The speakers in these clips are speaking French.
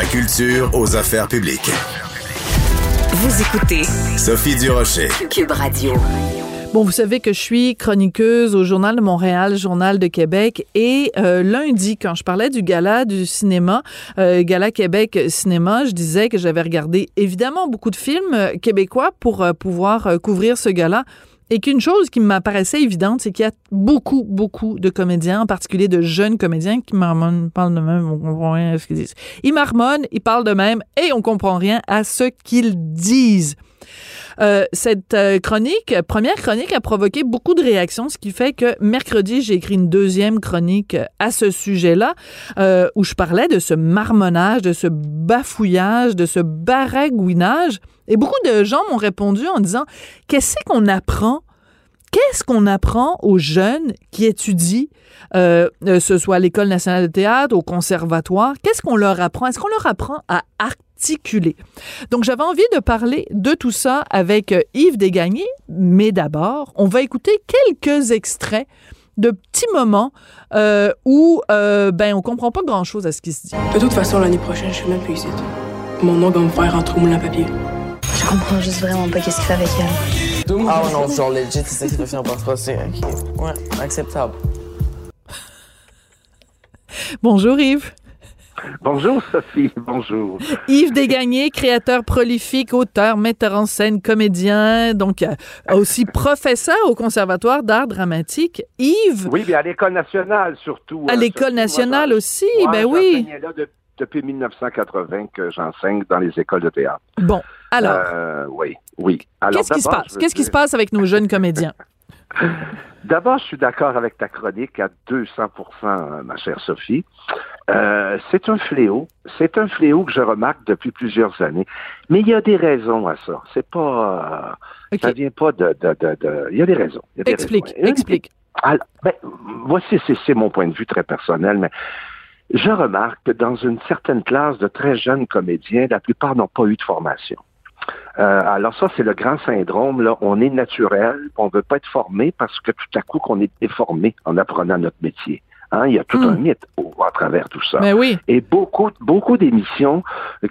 La culture aux affaires publiques. Vous écoutez Sophie Durocher. Cube Radio. Bon, vous savez que je suis chroniqueuse au Journal de Montréal, Journal de Québec, et euh, lundi, quand je parlais du gala du cinéma, euh, Gala Québec Cinéma, je disais que j'avais regardé évidemment beaucoup de films euh, québécois pour euh, pouvoir euh, couvrir ce gala. Et qu'une chose qui m'apparaissait évidente, c'est qu'il y a beaucoup, beaucoup de comédiens, en particulier de jeunes comédiens, qui marmonnent, parlent de même, on comprend rien à ce qu'ils disent. Ils marmonnent, ils parlent de même, et on comprend rien à ce qu'ils disent. Euh, cette euh, chronique, première chronique, a provoqué beaucoup de réactions, ce qui fait que mercredi, j'ai écrit une deuxième chronique à ce sujet-là, euh, où je parlais de ce marmonnage, de ce bafouillage, de ce baragouinage. Et beaucoup de gens m'ont répondu en disant Qu'est-ce qu'on apprend Qu'est-ce qu'on apprend aux jeunes qui étudient, euh, euh, ce soit à l'École nationale de théâtre, au conservatoire? Qu'est-ce qu'on leur apprend? Est-ce qu'on leur apprend à articuler? Donc, j'avais envie de parler de tout ça avec euh, Yves Desgagnés, mais d'abord, on va écouter quelques extraits de petits moments euh, où euh, ben on comprend pas grand chose à ce qui se dit. De toute façon, l'année prochaine, je suis même plus ici. Mon nom va me faire entre moulin à papier. Je comprends juste vraiment pas qu'est-ce qu'il fait avec elle. Ah non, genre legit, c'est ça qui va finir par se passer. Ok. Ouais, acceptable. Bonjour Yves. Bonjour Sophie, bonjour. Yves Desgagnés, créateur prolifique, auteur, metteur en scène, comédien, donc euh, aussi professeur au Conservatoire d'art dramatique. Yves, Oui, mais à l'École nationale surtout. à hein, l'École nationale aussi, Moi, ben oui. là de- depuis 1980 que j'enseigne dans les écoles de théâtre. Bon, alors, Euh, oui, oui. Qu'est-ce qui se passe? je veux Qu'est-ce qui se dire- passe avec nos jeunes comédiens? D'abord, je suis d'accord avec ta chronique à 200% ma chère Sophie. Euh, c'est un fléau. C'est un fléau que je remarque depuis plusieurs années. Mais il y a des raisons à ça. C'est pas... euh. Ça vient pas de... de, de, de- Il y a des raisons. A des Explique, raisons. Explique. Alors, ben, voici, c'est mon point de vue très personnel, mais je remarque que dans une certaine classe de très jeunes comédiens, la plupart n'ont pas eu de formation. Euh, alors ça, c'est le grand syndrome. Là. On est naturel, on ne veut pas être formé parce que tout à coup qu'on est déformé en apprenant notre métier. Hein, il y a tout Hmm. un mythe au- à travers tout ça. Mais oui, Et beaucoup, beaucoup d'émissions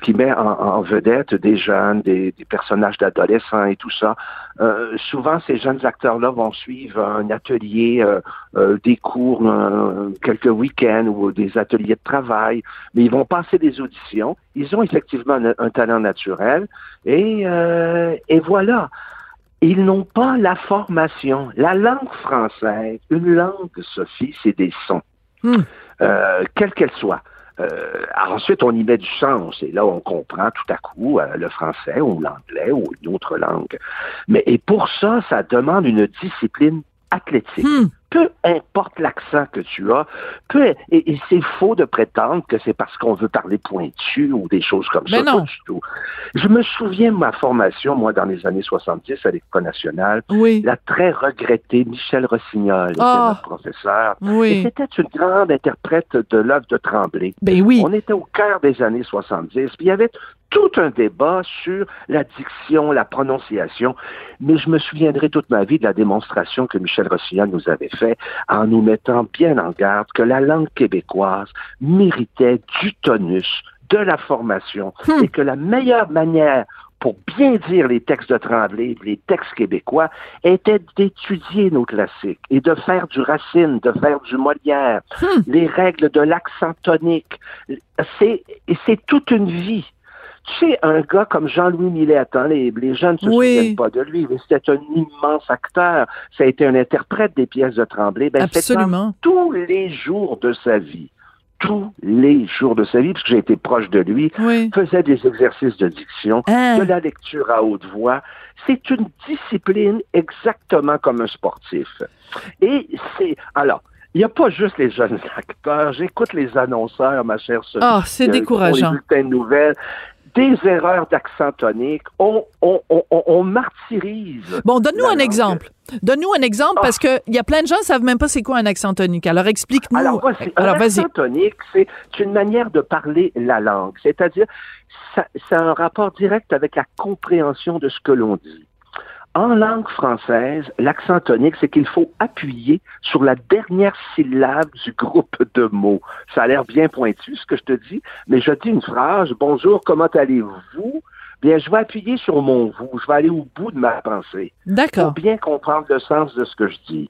qui mettent en, en vedette des jeunes, des, des personnages d'adolescents et tout ça. Euh, souvent, ces jeunes acteurs-là vont suivre un atelier, euh, euh, des cours, euh, quelques week-ends ou des ateliers de travail, mais ils vont passer des auditions. Ils ont effectivement un, un talent naturel et, euh, et voilà. Ils n'ont pas la formation. La langue française, une langue, Sophie, c'est des sons Hmm. euh, quelle qu'elle soit. Euh, ensuite, on y met du sens et là, on comprend tout à coup euh, le français ou l'anglais ou une autre langue. Mais et pour ça, ça demande une discipline athlétique. Hmm. Peu importe l'accent que tu as, peu, et, et c'est faux de prétendre que c'est parce qu'on veut parler pointu ou des choses comme Mais ça. non. Pas du tout. Je me souviens de ma formation, moi, dans les années 70 à l'École nationale, oui, la très regrettée Michel Rossignol était Ah. notre professeur. Et oui. c'était une grande interprète de l'œuvre de Tremblay. Ben oui. On était au cœur des années 70, puis il y avait tout un débat sur la diction, la prononciation, mais je me souviendrai toute ma vie de la démonstration que Michel Rossignol nous avait fait en nous mettant bien en garde que la langue québécoise méritait du tonus, de la formation, Hmm. et que la meilleure manière pour bien dire les textes de Tremblay, les textes québécois, était d'étudier nos classiques et de faire du Racine, de faire du Molière, Hmm. les règles de l'accent tonique. C'est toute une vie. Tu sais, un gars comme Jean-Louis Millet, attends, les, les jeunes ne se Oui. souviennent pas de lui, mais c'était un immense acteur. Ça a été un interprète des pièces de Tremblay. Ben, c'est Absolument. tous les jours de sa vie. Tous les jours de sa vie, parce que j'ai été proche de lui, Oui. faisait des exercices de diction, Ah. de la lecture à haute voix. C'est une discipline exactement comme un sportif. Et c'est alors il n'y a pas juste les jeunes acteurs. J'écoute les annonceurs, ma chère Sophie. Ah, c'est qui font décourageant. Les bulletins de nouvelles. Des erreurs d'accent tonique. On, on, on, on- on martyrise. Bon, donne-nous un langue. exemple. Donne-nous un exemple Ah. parce qu'il y a plein de gens qui savent même pas c'est quoi un accent tonique. Alors, explique-nous. Alors, voici. Alors, un accent tonique, c'est une manière de parler la langue. C'est-à-dire, ça, ça a un rapport direct avec la compréhension de ce que l'on dit. En langue française, l'accent tonique, c'est qu'il faut appuyer sur la dernière syllabe du groupe de mots. Ça a l'air bien pointu, ce que je te dis, mais je dis une phrase, bonjour, comment allez-vous? Bien, je vais appuyer sur mon vous. Je vais aller au bout de ma pensée pour D'accord. bien comprendre le sens de ce que je dis.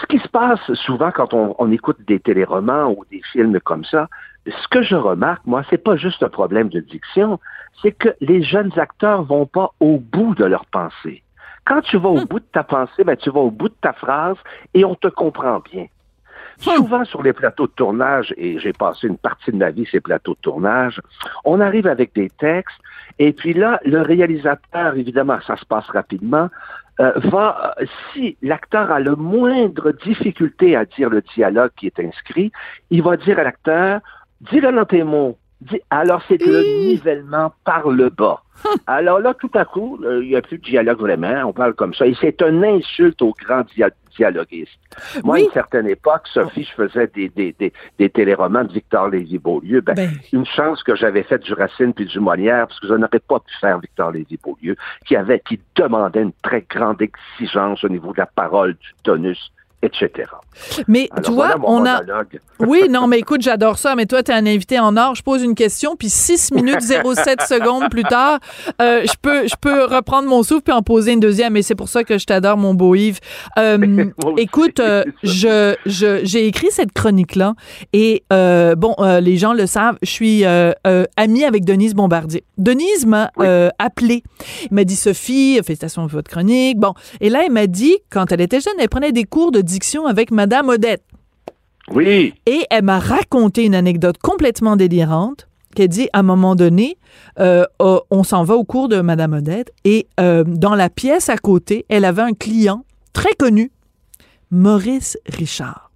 Ce qui se passe souvent quand on, on écoute des téléromans ou des films comme ça, ce que je remarque, moi, c'est pas juste un problème de diction, c'est que les jeunes acteurs vont pas au bout de leur pensée. Quand tu vas au bout de ta pensée, ben, tu vas au bout de ta phrase et on te comprend bien. Souvent sur les plateaux de tournage, et j'ai passé une partie de ma vie ces plateaux de tournage, on arrive avec des textes, et puis là, le réalisateur, évidemment, ça se passe rapidement, euh, va, euh, si l'acteur a le moindre difficulté à dire le dialogue qui est inscrit, il va dire à l'acteur, dis-le dans tes mots. Alors, c'est le nivellement par le bas. Alors là, tout à coup, euh, il n'y a plus de dialogue vraiment, on parle comme ça. Et c'est une insulte aux grands dia- dialoguistes. Moi, Oui. à une certaine époque, Sophie, je faisais des, des, des, des téléromans de Victor Lévy-Beaulieu. Ben, Ben, une chance que j'avais fait du Racine puis du Molière, parce que je n'aurais pas pu faire Victor Lévy-Beaulieu, qui avait, qui demandait une très grande exigence au niveau de la parole, du tonus, etc. mais Alors, tu vois, voilà mon on a. monologue. Oui, non, mais écoute, j'adore ça. Mais toi, tu es un invité en or. Je pose une question, puis 6 minutes 07 secondes plus tard, euh, je peux je peux reprendre mon souffle puis en poser une deuxième. Et c'est pour ça que je t'adore, mon beau Yves. Euh, écoute, euh, je je j'ai écrit cette chronique-là. Et euh, bon, les gens le savent, je suis amie avec Denise Bombardier. Denise m'a Oui. appelé. Il m'a dit, Sophie, félicitations pour votre chronique. Bon, et là, elle m'a dit, quand elle était jeune, elle prenait des cours de avec Madame Odette. Oui, Et elle m'a raconté une anecdote complètement délirante qu'elle dit à un moment donné, euh, euh, on s'en va au cours de Madame Odette et euh, dans la pièce à côté, elle avait un client très connu, Maurice Richard.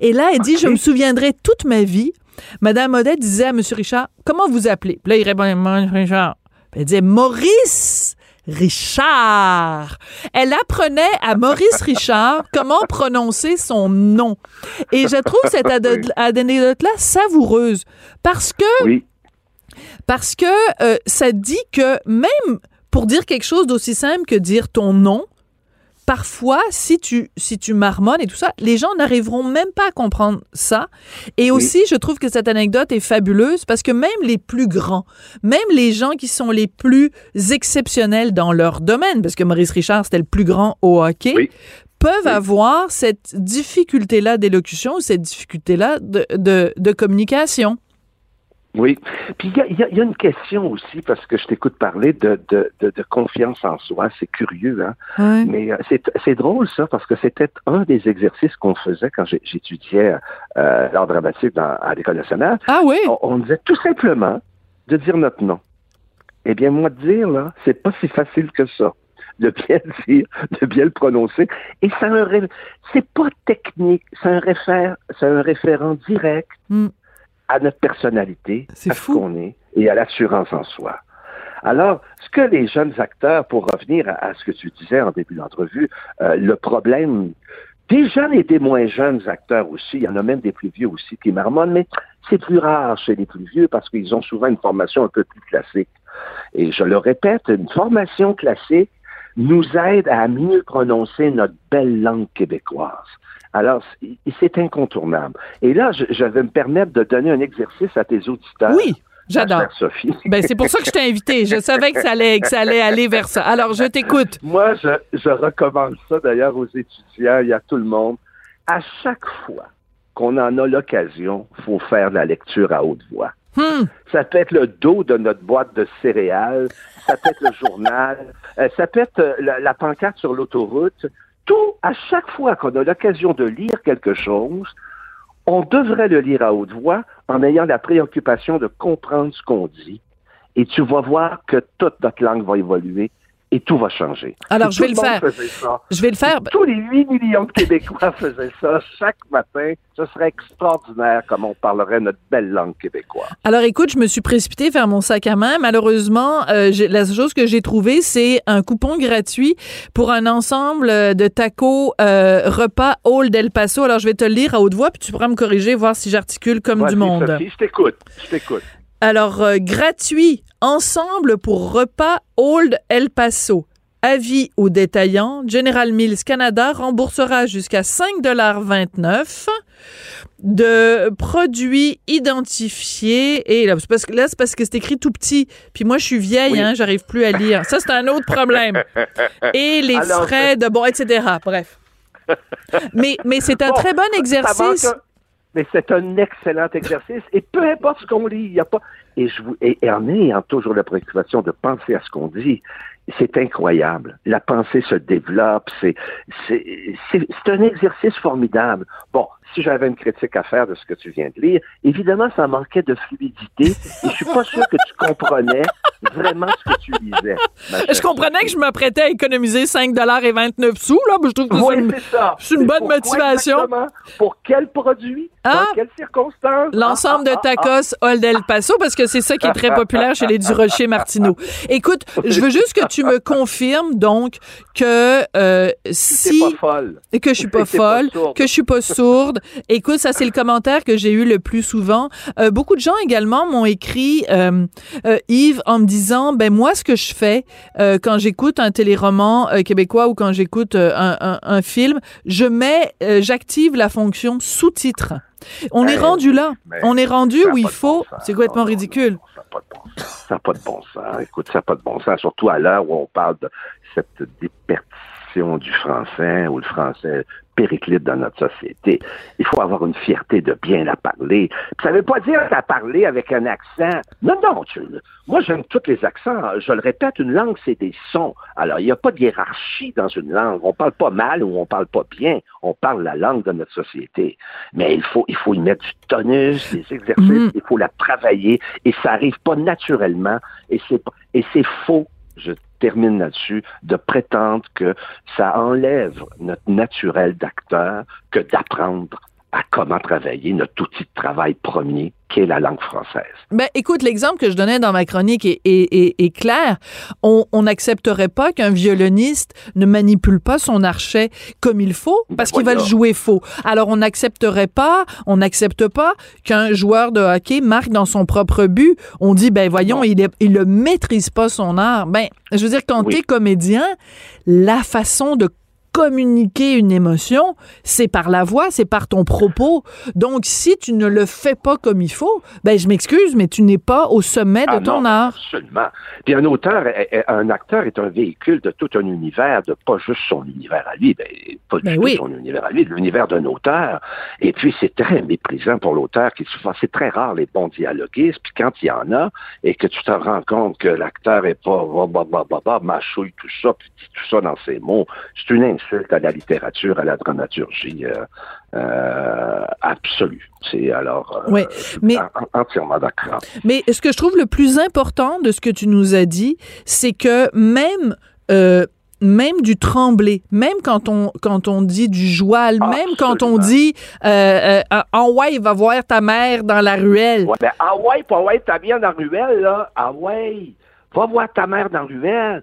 Et là, elle dit, je me souviendrai toute ma vie. Madame Odette disait à Monsieur Richard, comment vous appelez? Puis là, il répondait, Maurice Richard. Puis elle disait, Maurice Richard. Elle apprenait à Maurice Richard comment prononcer son nom. Et je trouve cette anecdote-là savoureuse parce que oui. parce que euh, ça dit que même pour dire quelque chose d'aussi simple que dire ton nom, parfois, si tu, si tu marmonnes et tout ça, les gens n'arriveront même pas à comprendre ça. Et aussi, je trouve que cette anecdote est fabuleuse parce que même les plus grands, même les gens qui sont les plus exceptionnels dans leur domaine, parce que Maurice Richard, c'était le plus grand au hockey, Oui. peuvent Oui. avoir cette difficulté-là d'élocution, cette difficulté-là de, de, de communication. Oui. Puis il y a, il y a- il y a une question aussi, parce que je t'écoute parler de, de, de, de confiance en soi. C'est curieux, hein? Mais euh, c'est drôle, ça, parce que c'était un des exercices qu'on faisait quand j'étudiais euh, l'art dramatique dans- à l'École nationale. Ah oui? On, on disait tout simplement de dire notre nom. Eh bien, moi, dire, là, c'est pas si facile que ça. De bien le dire, de bien le prononcer. Et ça a un ré- c'est pas technique, c'est un, réfère, c'est un référent direct Hmm. À notre personnalité, à ce qu'on est et à l'assurance en soi. Alors, ce que les jeunes acteurs, pour revenir à, à ce que tu disais en début d'entrevue, euh, le problème des jeunes et des moins jeunes acteurs aussi, il y en a même des plus vieux aussi qui marmonnent, mais c'est plus rare chez les plus vieux parce qu'ils ont souvent une formation un peu plus classique. Et je le répète, une formation classique nous aide à mieux prononcer notre belle langue québécoise. Alors, c'est- incontournable. Et là, je, je vais me permettre de donner un exercice à tes auditeurs. Oui, j'adore. Sophie. Ben, c'est pour ça que je t'ai invité. Je savais que ça allait, que ça allait aller vers ça. Alors, je t'écoute. Moi, je, je recommande ça d'ailleurs aux étudiants et à tout le monde. À chaque fois qu'on en a l'occasion, il faut faire la lecture à haute voix. Hmm. Ça peut être le dos de notre boîte de céréales, ça peut être le journal, euh, ça peut être euh, la, la pancarte sur l'autoroute. Tout, à chaque fois qu'on a l'occasion de lire quelque chose, on devrait le lire à haute voix en ayant la préoccupation de comprendre ce qu'on dit. Et tu vas voir que toute notre langue va évoluer et tout va changer. Alors, je vais le faire. Je vais le faire. tous les 8 millions de Québécois faisaient ça chaque matin, ce serait extraordinaire comme on parlerait notre belle langue québécoise. Alors écoute, je me suis précipitée vers mon sac à main. Malheureusement, euh, la chose que j'ai trouvée, c'est un coupon gratuit pour un ensemble euh, de tacos euh, repas Old El Paso. Alors je vais te le lire à haute voix, puis tu pourras me corriger, voir si j'articule comme Vas-y, du monde. Sophie, je t'écoute, je t'écoute. Alors, euh, gratuit, ensemble pour repas Old El Paso. Avis aux détaillants, General Mills Canada remboursera jusqu'à 5,29 de produits identifiés. Et là, c'est parce que, là, c'est parce que c'est écrit tout petit. Puis moi, je suis vieille, Oui. hein, j'arrive plus à lire. Ça, c'est un autre problème. Et les Alors, frais de... Bon, etc. Bref. Mais, mais c'est un Bon, très bon ça exercice. manque Mais c'est un excellent exercice. Et peu importe ce qu'on lit, il n'y a pas. Et, je vous... et, en ayant toujours la préoccupation de penser à ce qu'on dit, c'est incroyable. La pensée se développe. C'est, c'est, c'est, c'est un exercice formidable. Bon, si j'avais une critique à faire de ce que tu viens de lire, évidemment, ça manquait de fluidité. Et je suis pas sûr que tu comprenais vraiment ce que tu lisais. Je comprenais que je m'apprêtais à économiser 5,29 sous, là. mais Je trouve que Oui, c'est une- bonne motivation. Pour quel produit? Ah! Dans quelles circonstances? L'ensemble Ah, de ah, ah, tacos Old El Paso, parce que c'est ça qui est très populaire chez les Durocher Martineau. Écoute, je veux juste que tu me confirmes, donc, que euh, C'est si... pas folle. Et que je suis pas folle, que je suis pas sourde. Écoute, ça c'est le commentaire que j'ai eu le plus souvent. Euh, beaucoup de gens également m'ont écrit euh, euh, Yves en me disant ben moi ce que je fais quand j'écoute un téléroman québécois ou quand j'écoute un, un- un film, je mets j'active la fonction sous-titres. On est Hey, rendu là. On est rendu où il faut. bon. C'est complètement non, ridicule. non, Ça n'a pas de bon sens. Ça n'a pas de bon sens. Écoute, ça n'a pas de bon sens, surtout à l'heure où on parle de cette déperdition du français, où le français périclite dans notre société. Il faut avoir une fierté de bien la parler. Ça ne veut pas dire la parler avec un accent. Non, non, tu- moi j'aime tous les accents. Je le répète, une langue, c'est des sons. Alors, il n'y a pas de hiérarchie dans une langue. On parle pas mal ou on parle pas bien. On parle la langue de notre société. Mais il faut, il faut y mettre du tonus, des exercices, Mhm. il faut la travailler et ça arrive pas naturellement et c'est pas- et c'est faux. Je termine là-dessus de prétendre que ça enlève notre naturel d'acteur que d'apprendre à comment travailler notre outil de travail premier, qui est la langue française. Ben, écoute, l'exemple que je donnais dans ma chronique est, est- est- est clair. On n'accepterait pas qu'un violoniste ne manipule pas son archet comme il faut parce Ben qu'il va le jouer faux. Alors, on n'accepterait pas, on n'accepte pas qu'un joueur de hockey marque dans son propre but. On dit, ben voyons, Non. il, il ne maîtrise pas son art. Ben, je veux dire, quand Oui. tu es comédien, la façon de communiquer une émotion, c'est par la voix, c'est par ton propos. Donc, si tu ne le fais pas comme il faut, ben je m'excuse, mais tu n'es pas au sommet de Ah ton non, art. Absolument. Puis un auteur, est- est- un acteur est un véhicule de tout un univers, de pas juste son univers à lui, ben, pas Ben du oui. tout son univers à lui, de l'univers d'un auteur. Et puis c'est très méprisant pour l'auteur qui souvent, c'est très rare les bons dialoguistes. Puis quand il y en a et que tu te rends compte que l'acteur est pas bah, bah, bah, bah, bah, mâchouille tout ça, puis dit tout ça dans ses mots, c'est une insulte à la littérature, à la dramaturgie euh, euh, absolue. C'est alors euh, Oui, mais- en- entièrement d'accord. Mais ce que je trouve le plus important de ce que tu nous as dit, c'est que même même du tremblé, même quand on quand on dit du joual, même quand on dit euh, euh, en ouais, va voir ta mère dans la ruelle. Ouais, ben, ah ouais, pas ouais, t'as bien dans la ruelle, là. Ah ouais, va voir ta mère dans la ruelle.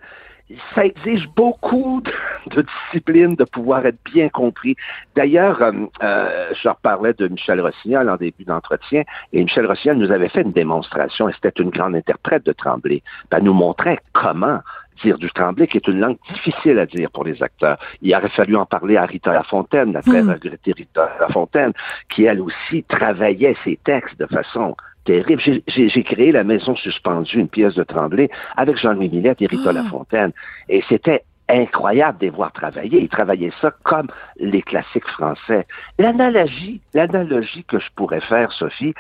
Ça exige beaucoup de, de discipline, de pouvoir être bien compris. D'ailleurs, euh, euh, je reparlais de Michel Rossignol en début d'entretien, et Michel Rossignol nous avait fait une démonstration, et c'était une grande interprète de Tremblay. Ben, elle nous montrait comment dire du Tremblay, qui est une langue difficile à dire pour les acteurs. Il aurait fallu en parler à Rita Lafontaine, la très Hmm. regrettée Rita Lafontaine, qui elle aussi travaillait ses textes de façon terrible. J'ai- créé La Maison suspendue, une pièce de Tremblay, avec Jean-Louis Millette et Rita. Lafontaine. Et c'était incroyable de les voir travailler. Ils travaillaient ça comme les classiques français. L'analogie, l'analogie que je pourrais faire, Sophie,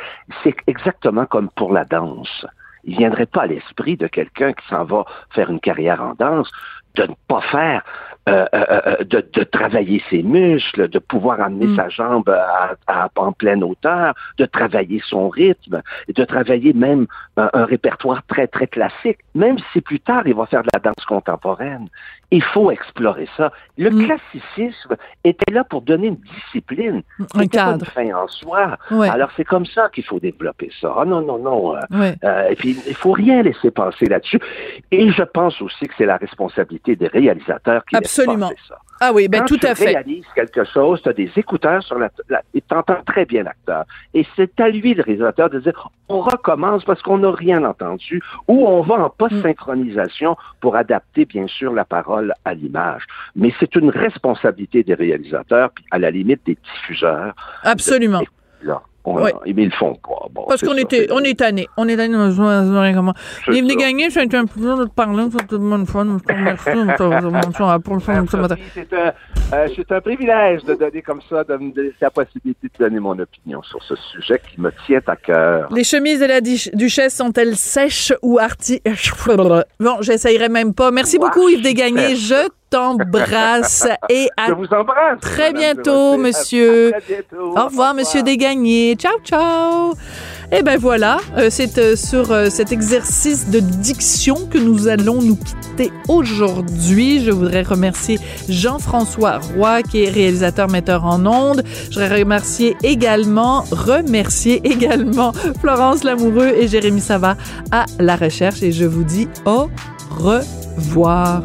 c'est exactement comme pour la danse. Il viendrait pas à l'esprit de quelqu'un qui s'en va faire une carrière en danse de ne pas faire euh, euh, euh, de, de, travailler ses muscles, de pouvoir amener Mm. sa jambe à, à- en pleine hauteur, de travailler son rythme, et de travailler même un, un répertoire très, très classique, même si plus tard il va faire de la danse contemporaine. Il faut explorer ça. Le Mm. classicisme était là pour donner une discipline. Un C'était pas cadre. une fin en soi. Ouais. Alors c'est comme ça qu'il faut développer ça. Ah non, non, non. euh, Ouais. euh, et puis, il faut rien laisser passer là-dessus. Et je pense aussi que c'est la responsabilité des réalisateurs qui laissent Absolument. passer ça. Ah oui, ben Quand tout tu à fait. réalises quelque chose, tu as des écouteurs sur la, la et tu entends très bien l'acteur. Et c'est à lui, le réalisateur, de dire on recommence parce qu'on n'a rien entendu ou on va en post-synchronisation pour adapter, bien sûr, la parole à l'image. Mais c'est une responsabilité des réalisateurs, puis à la limite des diffuseurs. Absolument. On, Ouais. Mais ils le font pas. Bon, Parce qu'on ça, était, on est tanné. On est tanné. comment. c'est Les venez ça. gagner, c'est un plaisir de te parler. C'est tout le monde fun. Merci. C'est un, euh, c'est un privilège de donner comme ça, de me laisser la possibilité de donner mon opinion sur ce sujet qui me tient à cœur. Les chemises de la duchesse sont-elles sèches ou arti... Bon, j'essayerai même pas. Merci beaucoup, Yves Desgagnés. Je t'embrasse et à Je vous embrasse. très bientôt, monsieur. À très bientôt. Au revoir, Monsieur Desgagnés. Ciao, ciao. Et ben voilà, euh, c'est euh, sur euh, cet exercice de diction que nous allons nous quitter aujourd'hui. Je voudrais remercier Jean-François Roy, qui est réalisateur metteur en ondes. Je voudrais remercier également, remercier également Florence Lamoureux et Jérémy Sava à la recherche. Et je vous dis au revoir.